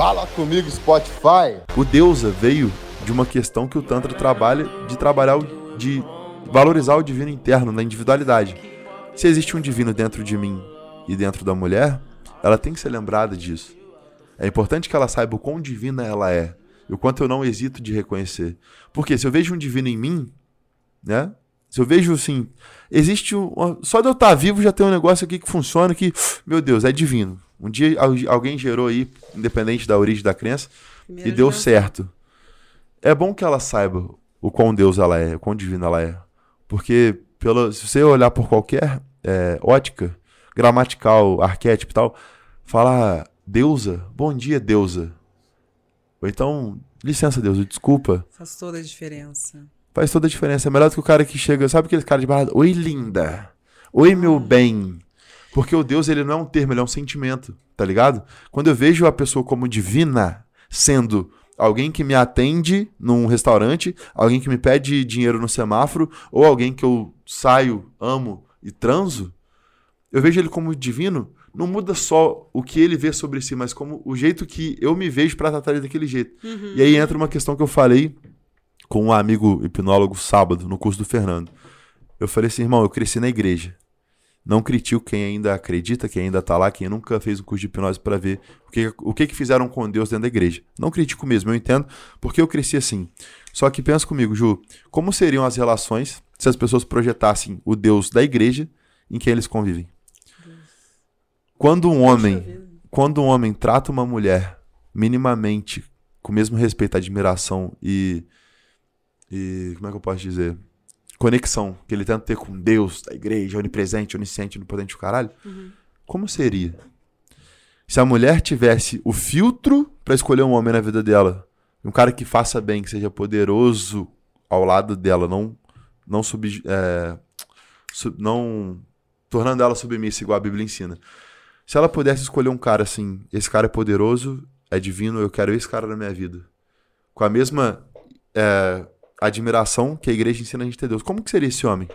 Fala comigo, Spotify. O deusa veio de uma questão que o Tantra trabalha de trabalhar, de valorizar o divino interno, na individualidade. Se existe um divino dentro de mim e dentro da mulher, ela tem que ser lembrada disso. É importante que ela saiba o quão divina ela é e o quanto eu não hesito de reconhecer. Porque se eu vejo um divino em mim, né? Se eu vejo assim, existe um, uma- só de eu estar vivo já tem um negócio aqui que funciona que, meu Deus, é divino. Um dia al- alguém gerou aí, independente da origem da crença, Primeira e deu certo. É bom que ela saiba o quão Deus ela é, o quão divina ela é. Porque pela, se você olhar por qualquer é, ótica, gramatical, arquétipo e tal, falar deusa, bom dia, deusa. Ou então, licença, deusa, desculpa. Faz toda a diferença. Faz toda a diferença. É melhor do que o cara que chega, sabe aquele cara de barra? Oi, linda. Oi, meu bem. Porque o Deus, ele não é um termo, ele é um sentimento, tá ligado? Quando eu vejo a pessoa como divina, sendo alguém que me atende num restaurante, alguém que me pede dinheiro no semáforo, ou alguém que eu saio, amo e transo, eu vejo ele como divino, não muda só o que ele vê sobre si, mas como o jeito que eu me vejo pra tratar ele daquele jeito. E aí entra uma questão que eu falei com um amigo hipnólogo sábado, no curso do Fernando. Eu falei assim, irmão, eu cresci na igreja. Não critico quem ainda acredita, quem ainda tá lá, quem nunca fez um curso de hipnose pra ver o que, o que que fizeram com Deus dentro da igreja. Não critico mesmo, eu entendo, porque eu cresci assim. Só que pensa comigo, Ju, como seriam as relações se as pessoas projetassem o Deus da igreja em quem eles convivem? Quando um homem, quando um homem trata uma mulher minimamente com o mesmo respeito, admiração e e como é que eu posso dizer? Conexão que ele tenta ter com Deus, da igreja, onipresente, onisciente, onipotente, o caralho. Como seria? Se a mulher tivesse o filtro pra escolher um homem na vida dela, um cara que faça bem, que seja poderoso ao lado dela, não não sub, é, sub- não tornando ela submissa igual a Bíblia ensina. Se ela pudesse escolher um cara assim, esse cara é poderoso, é divino, eu quero esse cara na minha vida. Com a mesma é, admiração que a igreja ensina a gente ter Deus. Como que seria esse homem?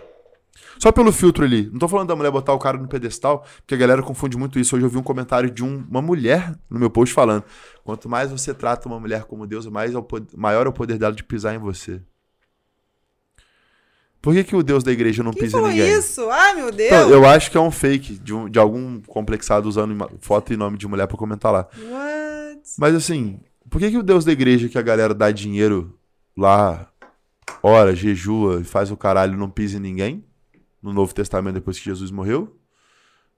Só pelo filtro ali. Não tô falando da mulher botar o cara no pedestal, porque a galera confunde muito isso. Hoje eu vi um comentário de um- uma mulher no meu post falando: quanto mais você trata uma mulher como Deus, mais é o pod- maior é o poder dela de pisar em você. Por que, que o Deus da igreja não Quem pisa em ninguém? isso? Ai, meu Deus. Então, eu acho que é um fake de, um- de algum complexado usando foto e nome de mulher pra comentar lá. What? Mas assim, por que, que o Deus da igreja que a galera dá dinheiro lá, ora, jejua e faz o caralho não pisa em ninguém? No Novo Testamento depois que Jesus morreu?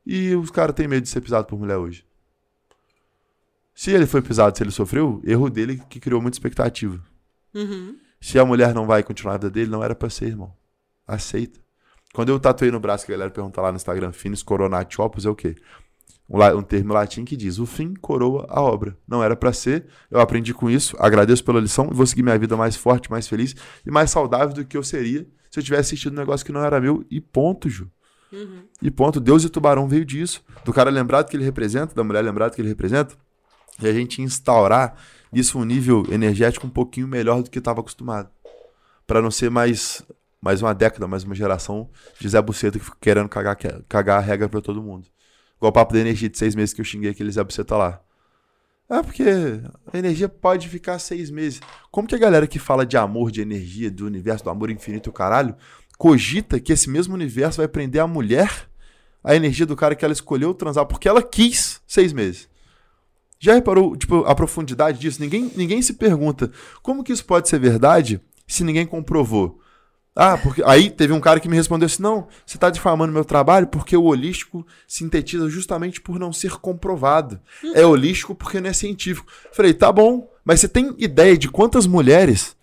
E os caras têm medo de ser pisado por mulher hoje. Se ele foi pisado, se ele sofreu, erro dele que criou muita expectativa. Uhum. Se a mulher não vai continuar a vida dele, não era pra ser, irmão. Aceita. Quando eu tatuei no braço, que a galera pergunta lá no Instagram, finis coronati opus, é o quê? Um, um termo latim que diz, o fim coroa a obra. Não era pra ser, eu aprendi com isso, agradeço pela lição e vou seguir minha vida mais forte, mais feliz e mais saudável do que eu seria se eu tivesse assistido um negócio que não era meu e ponto, Ju. E ponto. Deus e tubarão veio disso. Do cara lembrado que ele representa, da mulher lembrado que ele representa, e a gente instaurar isso um nível energético um pouquinho melhor do que estava acostumado. Pra não ser mais, mais uma década, mais uma geração de Zé Buceta que fica querendo cagar, cagar a regra pra todo mundo. Igual o papo da energia de seis meses que eu xinguei aquele Zé Buceta lá. É porque a energia pode ficar seis meses. Como que a galera que fala de amor, de energia, do universo, do amor infinito caralho, cogita que esse mesmo universo vai prender a mulher a energia do cara que ela escolheu transar porque ela quis seis meses? Já reparou, tipo, a profundidade disso? Ninguém, ninguém se pergunta como que isso pode ser verdade se ninguém comprovou. Ah, porque aí teve um cara que me respondeu assim: não, você está difamando meu trabalho porque o holístico sintetiza justamente por não ser comprovado. É holístico porque não é científico. Falei, tá bom, mas você tem ideia de quantas mulheres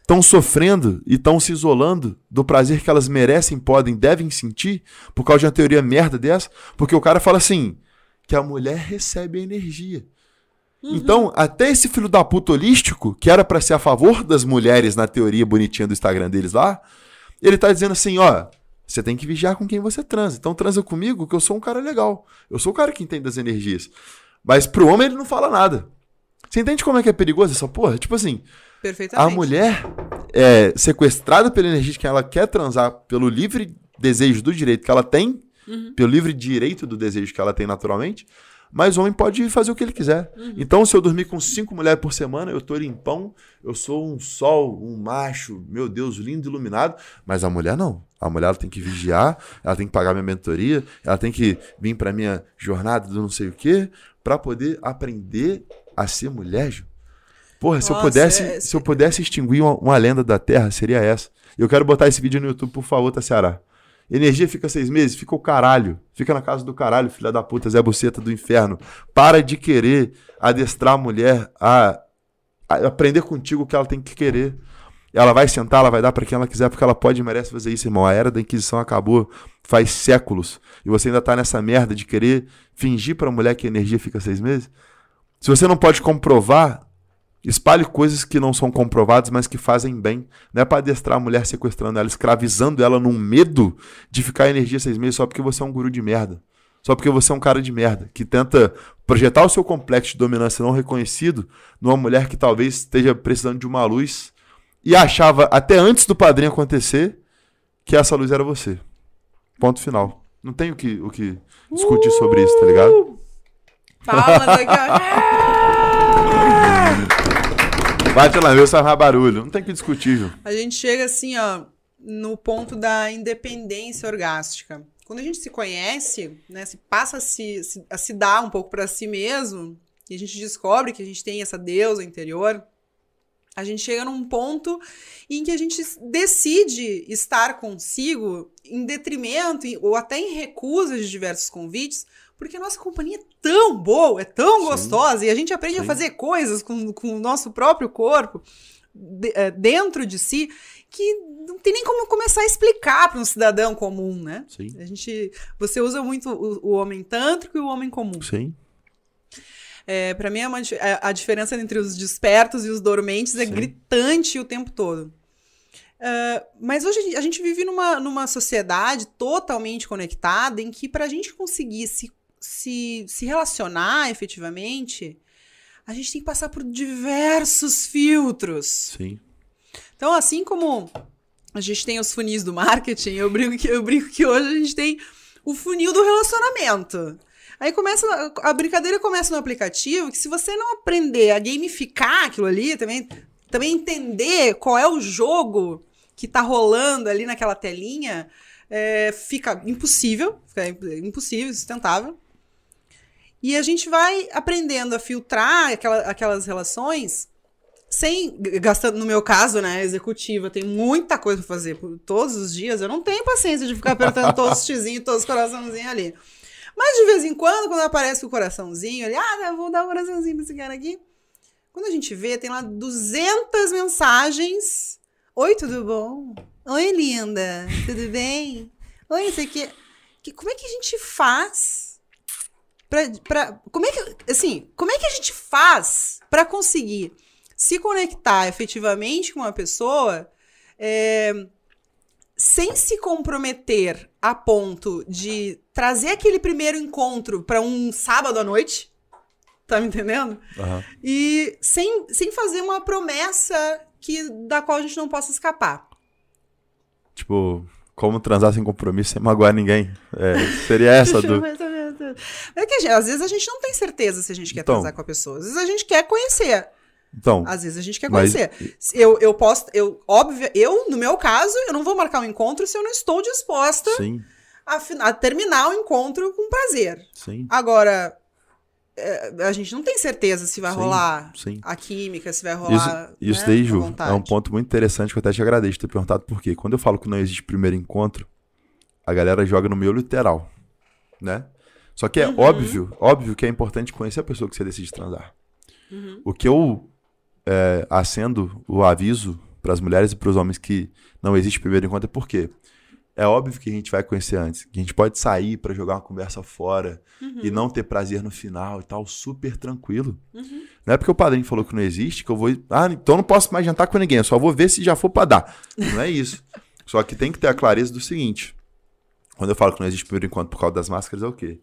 estão sofrendo e estão se isolando do prazer que elas merecem, podem, devem sentir por causa de uma teoria merda dessa? Porque o cara fala assim: que a mulher recebe a energia. Então, até esse filho da puta holístico, que era pra ser a favor das mulheres na teoria bonitinha do Instagram deles lá, ele tá dizendo assim, ó, você tem que vigiar com quem você transa. Então transa comigo que eu sou um cara legal. Eu sou o cara que entende das energias. Mas pro homem ele não fala nada. Você entende como é que é perigoso essa porra? Tipo assim, a mulher é sequestrada pela energia de quem ela quer transar pelo livre desejo do direito que ela tem, pelo livre direito do desejo que ela tem naturalmente, Mas o homem pode fazer o que ele quiser. Então, se eu dormir com cinco mulheres por semana, eu tô limpão, eu sou um sol, um macho, meu Deus, lindo, iluminado. Mas a mulher não. A mulher ela tem que vigiar, ela tem que pagar minha mentoria, ela tem que vir pra minha jornada do não sei o quê, pra poder aprender a ser mulher, Ju. Porra, se eu Nossa, pudesse, é- se eu pudesse extinguir uma, uma lenda da Terra, seria essa. Eu quero botar esse vídeo no YouTube, por favor, tá, Ceará? Energia fica seis meses, fica o caralho. Fica na casa do caralho, filha da puta, Zé Buceta do inferno. Para de querer adestrar a mulher a, a aprender contigo o que ela tem que querer. Ela vai sentar, ela vai dar pra quem ela quiser, porque ela pode e merece fazer isso, irmão. A era da Inquisição acabou faz séculos. E você ainda tá nessa merda de querer fingir pra mulher que a energia fica seis meses? Se você não pode comprovar, espalhe coisas que não são comprovadas, mas que fazem bem. Não é pra adestrar a mulher sequestrando ela, escravizando ela num medo de ficar energia seis meses só porque você é um guru de merda. Só porque você é um cara de merda, que tenta projetar o seu complexo de dominância não reconhecido numa mulher que talvez esteja precisando de uma luz e achava, até antes do padrinho acontecer, que essa luz era você. Ponto final. Não tem o que, o que discutir sobre isso, tá ligado? Palmas aqui, ó. Bate lá, meu, mais barulho. Não tem que discutir, Ju. A gente chega assim, ó, no ponto da independência orgástica. Quando a gente se conhece, né, se passa a se, se- a se dar um pouco pra si mesmo, e a gente descobre que a gente tem essa deusa interior, a gente chega num ponto em que a gente decide estar consigo em detrimento ou até em recusa de diversos convites, porque a nossa companhia é tão boa, é tão Sim. gostosa, e a gente aprende a Sim. fazer coisas com, com o nosso próprio corpo de- eh, dentro de si que não tem nem como começar a explicar para um cidadão comum, né? Sim. A gente, você usa muito o, o homem tântrico e o homem comum. Sim. É, para mim, é uma dif- a, a diferença entre os despertos e os dormentes é Sim. gritante o tempo todo. Ah, mas hoje a gente- a gente vive numa, numa sociedade totalmente conectada em que, para a gente conseguir se, se, se relacionar efetivamente, a gente tem que passar por diversos filtros. Sim. Então, assim como a gente tem os funis do marketing, eu brinco que, eu brinco que hoje a gente tem o funil do relacionamento. Aí começa, a brincadeira começa no aplicativo, que se você não aprender a gamificar aquilo ali, também, também entender qual é o jogo que tá rolando ali naquela telinha, é, fica impossível, fica impossível, insustentável. E a gente vai aprendendo a filtrar aquela- aquelas relações sem gastando no meu caso, né, executiva, tem muita coisa pra fazer todos os dias. Eu não tenho paciência de ficar apertando todos os xizinhos, todos os coraçãozinhos ali. Mas de vez em quando, quando aparece o coraçãozinho, ali, ah, vou dar um coraçãozinho pra esse cara aqui. Quando a gente vê, tem lá 200 mensagens. Oi, tudo bom? Oi, linda. Tudo bem? Oi, isso aqui. Como é que a gente faz pra, pra, como é que, assim, como é que a gente faz pra conseguir se conectar efetivamente com uma pessoa é, sem se comprometer a ponto de trazer aquele primeiro encontro pra um sábado à noite? Tá me entendendo? Aham. E sem, sem fazer uma promessa que, da qual a gente não possa escapar. Tipo, como transar sem compromisso sem magoar ninguém. É, seria essa do. É que às vezes a gente não tem certeza se a gente quer Então. transar com a pessoa. Às vezes a gente quer conhecer. Então, Às vezes a gente quer Mas- conhecer. Eu, eu posso, eu, óbvio, eu, no meu caso, eu não vou marcar um encontro se eu não estou disposta a, a terminar o encontro com prazer. sim, Agora, é, a gente não tem certeza se vai Sim, rolar sim. a química, se vai Isso, rolar. isso né, daí, Ju, é um ponto muito interessante que eu até te agradeço de ter perguntado por quê. Quando eu falo que não existe primeiro encontro, a galera joga no meu literal, né? Só que é Uhum. óbvio, óbvio que é importante conhecer a pessoa que você decide transar. Uhum. O que eu é, acendo o aviso para as mulheres e para os homens que não existe primeiro encontro é porque é óbvio que a gente vai conhecer antes, que a gente pode sair para jogar uma conversa fora e Uhum. não ter prazer no final e tal, super tranquilo. Não é porque o padrinho falou que não existe que eu vou. Ah, então não posso mais jantar com ninguém, eu só vou ver se já for pra dar. Não é isso. só que tem que ter a clareza do seguinte: quando eu falo que não existe primeiro encontro por causa das máscaras, é o quê?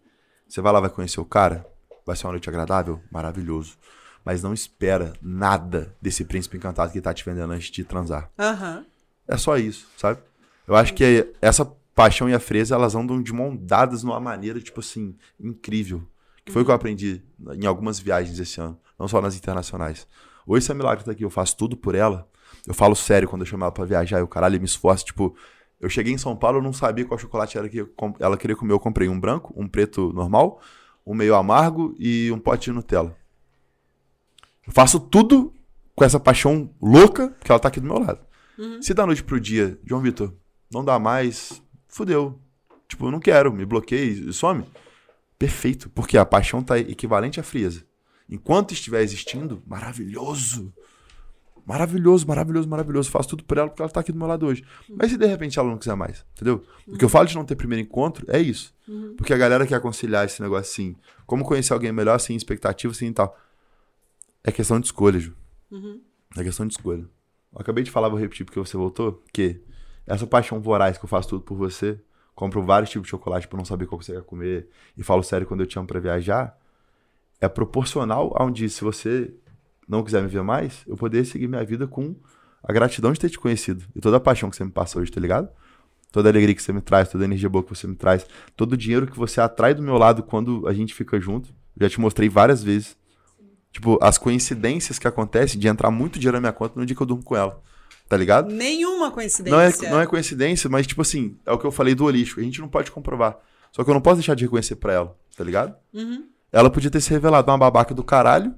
Você vai lá, vai conhecer o cara, vai ser uma noite agradável, maravilhoso. Mas não espera nada desse príncipe encantado que tá te vendendo antes de transar. Aham. É só isso, sabe? Eu acho que essa paixão e a freza, elas andam de mão dadas numa maneira, tipo assim, incrível. Foi o que eu aprendi em algumas viagens esse ano, não só nas internacionais. Hoje, se a Milagre tá aqui, eu faço tudo por ela. Eu falo sério quando eu chamo ela pra viajar e o caralho me esforço. Tipo, eu cheguei em São Paulo, eu não sabia qual chocolate era que ela queria comer. Eu comprei um branco, um preto normal, um meio amargo e um pote de Nutella. Eu faço tudo com essa paixão louca, porque ela tá aqui do meu lado. Uhum. Se da noite pro dia, João Vitor, não dá mais, fudeu. Tipo, eu não quero, me bloqueei, some. Perfeito, porque a paixão tá equivalente à frieza. Enquanto estiver existindo, maravilhoso. Maravilhoso, maravilhoso, maravilhoso. Faço tudo por ela porque ela tá aqui do meu lado hoje. Mas se de repente ela não quiser mais, entendeu? O que eu falo de não ter primeiro encontro é isso. Uhum. Porque a galera quer conciliar esse negócio assim. Como conhecer alguém melhor, sem expectativa, sem tal. É questão de escolha, Ju. Uhum. É questão de escolha. Eu acabei de falar, vou repetir porque você voltou, que essa paixão voraz que eu faço tudo por você, compro vários tipos de chocolate por não saber qual você quer comer, e falo sério quando eu te amo pra viajar, é proporcional a um dia, se você não quiser me ver mais, eu poder seguir minha vida com a gratidão de ter te conhecido. E toda a paixão que você me passa hoje, tá ligado? Toda a alegria que você me traz, toda a energia boa que você me traz, todo o dinheiro que você atrai do meu lado quando a gente fica junto. Já te mostrei várias vezes. Tipo, as coincidências que acontecem de entrar muito dinheiro na minha conta no dia que eu durmo com ela. Tá ligado? Nenhuma coincidência. Não é, não é coincidência, mas, tipo assim, é o que eu falei do holístico. A gente não pode comprovar. Só que eu não posso deixar de reconhecer pra ela, tá ligado? Uhum. Ela podia ter se revelado uma babaca do caralho,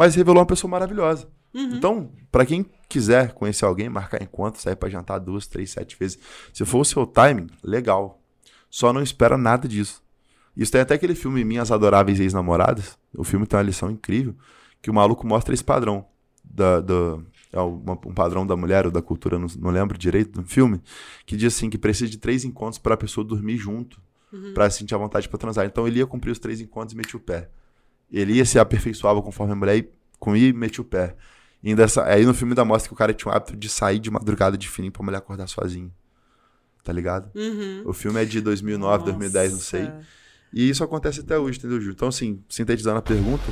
mas revelou uma pessoa maravilhosa. Uhum. Então, para quem quiser conhecer alguém, marcar encontro, sair para jantar duas, três, sete vezes, se for o seu timing, legal. Só não espera nada disso. Isso tem até aquele filme Minhas Adoráveis Ex-Namoradas. O filme tem uma lição incrível, que o maluco mostra esse padrão. Da, da, é um padrão da mulher ou da cultura, não, não lembro direito, no filme, que diz assim que precisa de três encontros para a pessoa dormir junto, uhum. para sentir a vontade para transar. Então ele ia cumprir os três encontros e metia o pé. Ele ia se aperfeiçoava conforme a mulher comia e metia o pé. E ainda, aí no filme da mostra que o cara tinha o hábito de sair de madrugada de fininho pra mulher acordar sozinho. Tá ligado? Uhum. O filme é de 2009, Nossa. 2010, não sei. E isso acontece até hoje, entendeu, Ju? Então, assim, sintetizando a pergunta,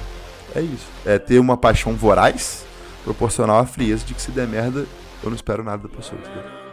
é isso. É ter uma paixão voraz, proporcional à frieza de que se der merda, eu não espero nada da pessoa, entendeu?